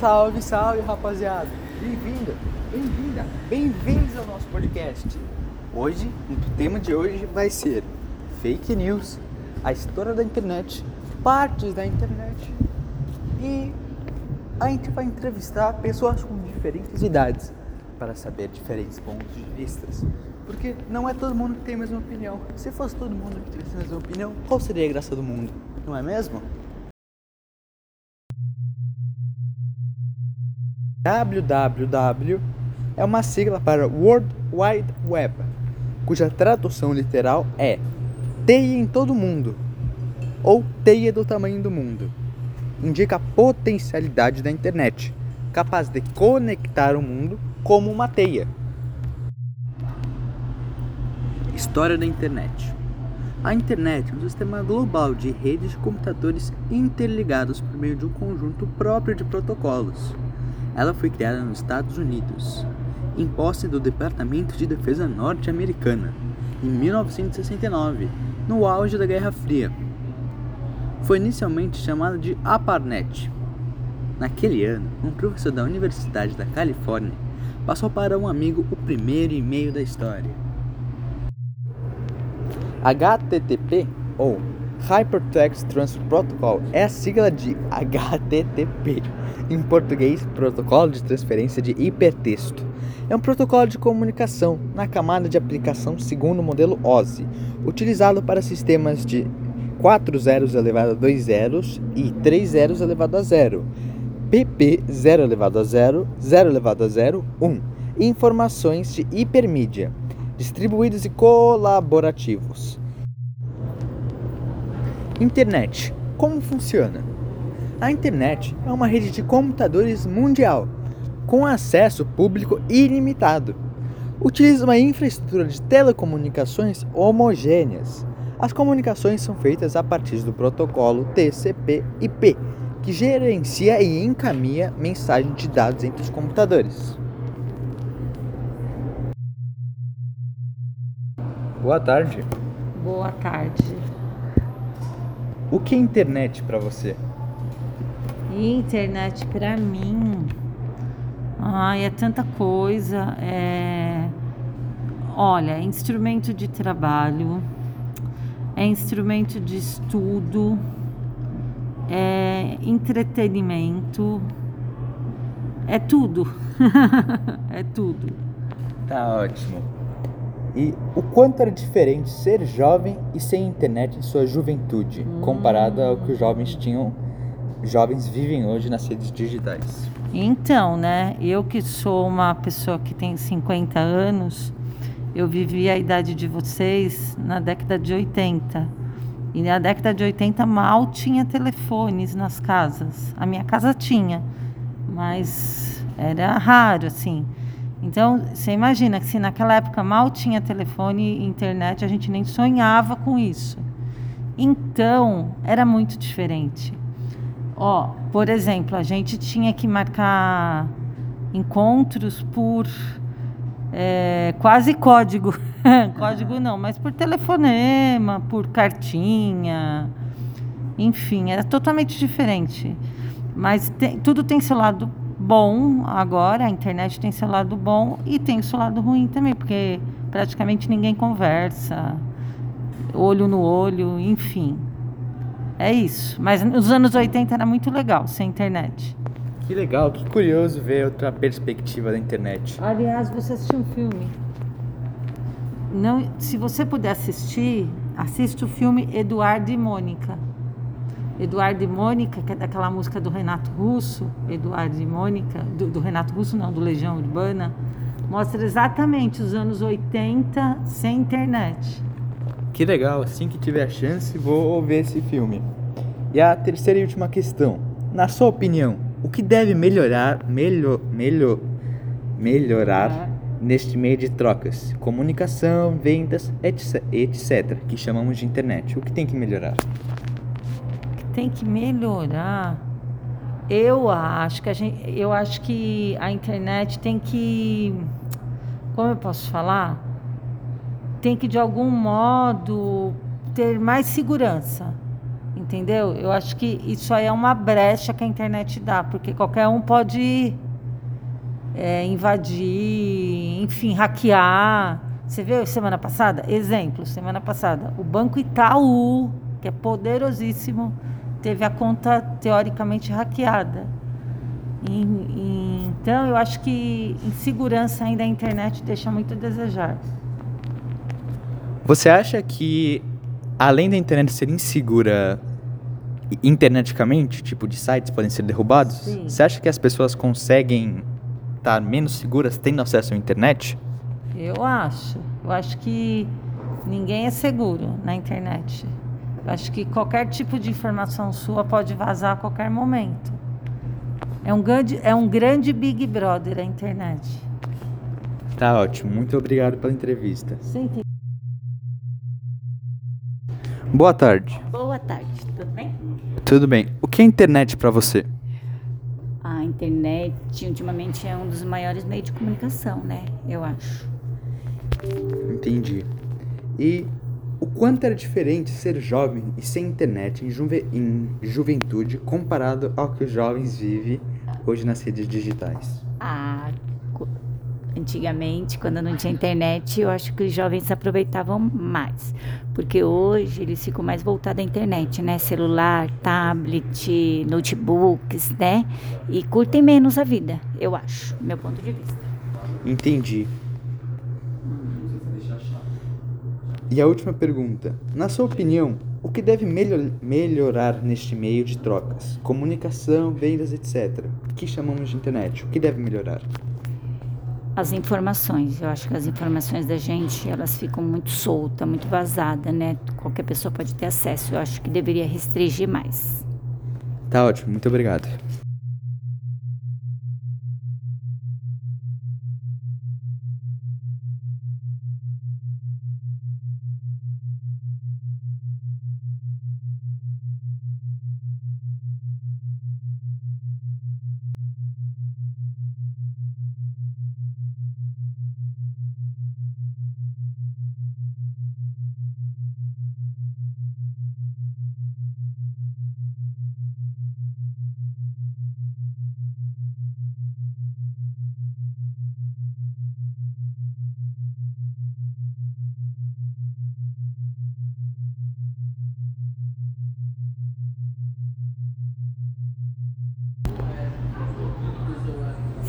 Salve, salve, rapaziada! Bem-vindo, bem-vinda, bem-vindos ao nosso podcast. Hoje, o tema de hoje vai ser fake news, a história da internet, partes da internet e a gente vai entrevistar pessoas com diferentes idades para saber diferentes pontos de vistas. Porque não é todo mundo que tem a mesma opinião. Se fosse todo mundo que tivesse a mesma opinião, qual seria a graça do mundo? Não é mesmo? Www é uma sigla para World Wide Web, cuja tradução literal é teia em todo mundo ou teia do tamanho do mundo. Indica a potencialidade da internet, capaz de conectar o mundo como uma teia. História da internet. A internet é um sistema global de redes de computadores interligados por meio de um conjunto próprio de protocolos. Ela foi criada nos Estados Unidos, em posse do Departamento de Defesa norte-americana, em 1969, no auge da Guerra Fria. Foi inicialmente chamada de ARPANET. Naquele ano, um professor da Universidade da Califórnia passou para um amigo o primeiro e-mail da história. HTTP ou Hypertext Transfer Protocol é a sigla de HTTP, em português, Protocolo de Transferência de Hipertexto. É um protocolo de comunicação na camada de aplicação segundo o modelo OSI, utilizado para sistemas de 4 zeros elevado a 2 zeros e 3 zeros elevado a 0, PP 0 elevado a 0, 0 elevado a 0, 1, e informações de hipermídia, distribuídos e colaborativos. Internet. Como funciona? A internet é uma rede de computadores mundial, com acesso público ilimitado. Utiliza uma infraestrutura de telecomunicações homogêneas. As comunicações são feitas a partir do protocolo TCP/IP, que gerencia e encaminha mensagem de dados entre os computadores. Boa tarde. Boa tarde. O que é internet para você? Internet para mim. Ai, é tanta coisa. É... Olha, é instrumento de trabalho, é instrumento de estudo, é entretenimento, é tudo. é tudo. Tá ótimo. E o quanto era diferente ser jovem e sem internet em sua juventude, hum. comparado ao que os jovens tinham, jovens vivem hoje nas redes digitais? Então, né, eu que sou uma pessoa que tem 50 anos, eu vivi a idade de vocês na década de 80. E na década de 80 mal tinha telefones nas casas. A minha casa tinha, mas era raro assim. Então, você imagina que se naquela época mal tinha telefone e internet, a gente nem sonhava com isso. Então, era muito diferente. Ó, por exemplo, a gente tinha que marcar encontros por é, quase código. código não, mas por telefonema, por cartinha. Enfim, era totalmente diferente. Mas tem, tudo tem seu lado bom agora, a internet tem seu lado bom e tem seu lado ruim também, porque praticamente ninguém conversa, olho no olho, enfim. É isso. Mas nos anos 80 era muito legal sem internet. Que legal, que curioso ver outra perspectiva da internet. Aliás, você assistiu um filme? Não, se você puder assistir, assista o filme Eduardo e Mônica. Eduardo e Mônica, que é daquela música do Renato Russo, Eduardo e Mônica, do, do, Renato Russo, não, do Legião Urbana, mostra exatamente os anos 80 sem internet. Que legal, assim que tiver a chance, vou ver esse filme. E a terceira e última questão. Na sua opinião, o que deve melhorar, melhor, melhor, melhorar é. neste meio de trocas, comunicação, vendas, etc, etc, que chamamos de internet? O que tem que melhorar? tem que melhorar. Eu acho que a gente, eu acho que a internet tem que, como eu posso falar, tem que de algum modo ter mais segurança. Entendeu? Eu acho que isso aí é uma brecha que a internet dá, porque qualquer um pode é, invadir, enfim, hackear. Você viu semana passada? Exemplo, semana passada, o Banco Itaú, que é poderosíssimo, teve a conta teoricamente hackeada. E, e, então, eu acho que insegurança ainda a internet deixa muito a desejar. Você acha que, além da internet ser insegura interneticamente, tipo de sites podem ser derrubados, Sim. você acha que as pessoas conseguem estar menos seguras tendo acesso à internet? Eu acho. Eu acho que ninguém é seguro na internet. Eu acho que qualquer tipo de informação sua pode vazar a qualquer momento. É um grande, é um grande Big Brother a internet. Tá ótimo. Muito obrigado pela entrevista. Sim, Boa tarde. Boa tarde. Tudo bem? Tudo bem. O que é internet para você? A internet, ultimamente, é um dos maiores meios de comunicação, né? Eu acho. Entendi. E o quanto era diferente ser jovem e sem internet em, juve em juventude comparado ao que os jovens vivem hoje nas redes digitais? Ah, antigamente, quando não tinha internet, eu acho que os jovens aproveitavam mais. Porque hoje eles ficam mais voltados à internet, né? Celular, tablet, notebooks, né? E curtem menos a vida, eu acho, meu ponto de vista. Entendi. E a última pergunta. Na sua opinião, o que deve melhor, melhorar neste meio de trocas? Comunicação, vendas, etc. Que chamamos de internet. O que deve melhorar? As informações. Eu acho que as informações da gente, elas ficam muito soltas, muito vazadas, né? Qualquer pessoa pode ter acesso. Eu acho que deveria restringir mais. Tá ótimo. Muito obrigado.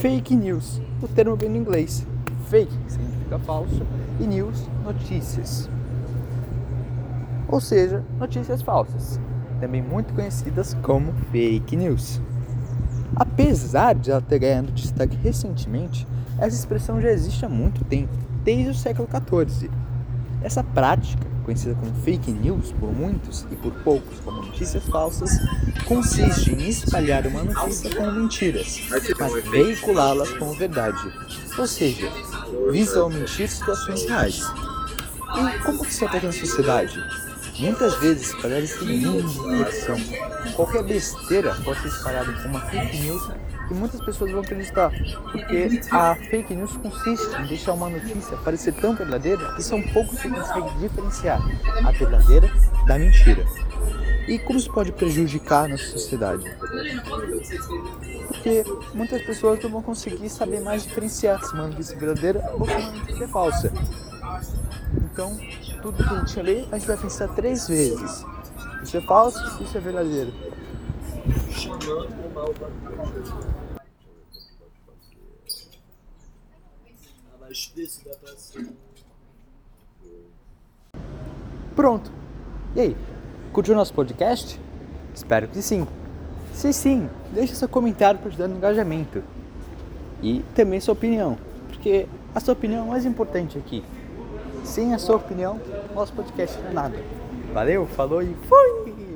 Fake news. O termo vem do inglês. Fake significa falso e news, notícias. Ou seja, notícias falsas, também muito conhecidas como fake news. Apesar de ela ter ganhado destaque recentemente, essa expressão já existe há muito tempo, desde o século XIV. Essa prática conhecida como fake news por muitos e por poucos como notícias falsas, consiste em espalhar uma notícia com mentiras, mas veiculá-las como verdade, ou seja, visa omitir situações reais. E como que isso acontece na sociedade? Muitas vezes parece ter mínima reflexão. Qualquer besteira pode ser espalhada como uma fake news e muitas pessoas vão acreditar, porque a fake news consiste em deixar uma notícia parecer tão verdadeira que são poucos que conseguem diferenciar a verdadeira da mentira. E como isso pode prejudicar a nossa sociedade? Porque muitas pessoas não vão conseguir saber mais diferenciar se uma notícia é verdadeira ou se uma notícia é falsa. Então, tudo que a gente lê, a gente vai pensar três vezes. Isso é falso, isso é verdadeiro. Pronto. E aí? Curtiu nosso podcast? Espero que sim. Se sim, deixe seu comentário para ajudar no engajamento. E também sua opinião, porque a sua opinião é mais importante aqui. Sem a sua opinião, nosso podcast não é nada. Valeu, falou e fui!